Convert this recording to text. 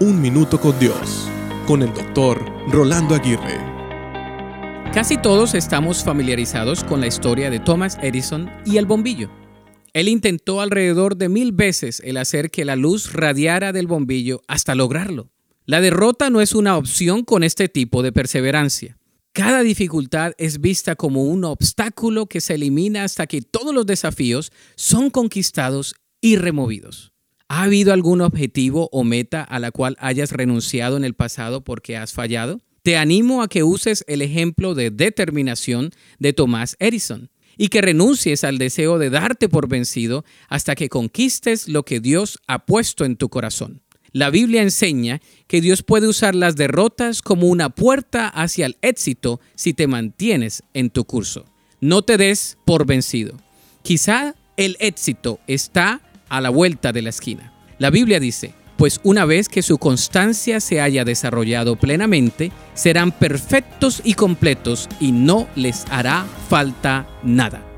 Un Minuto con Dios, con el doctor Rolando Aguirre. Casi todos estamos familiarizados con la historia de Thomas Edison y el bombillo. Él intentó alrededor de mil veces el hacer que la luz radiara del bombillo hasta lograrlo. La derrota no es una opción con este tipo de perseverancia. Cada dificultad es vista como un obstáculo que se elimina hasta que todos los desafíos son conquistados y removidos. ¿Ha habido algún objetivo o meta a la cual hayas renunciado en el pasado porque has fallado? Te animo a que uses el ejemplo de determinación de Thomas Edison y que renuncies al deseo de darte por vencido hasta que conquistes lo que Dios ha puesto en tu corazón. La Biblia enseña que Dios puede usar las derrotas como una puerta hacia el éxito si te mantienes en tu curso. No te des por vencido. Quizá el éxito está a la vuelta de la esquina. La Biblia dice, pues una vez que su constancia se haya desarrollado plenamente, serán perfectos y completos y no les hará falta nada.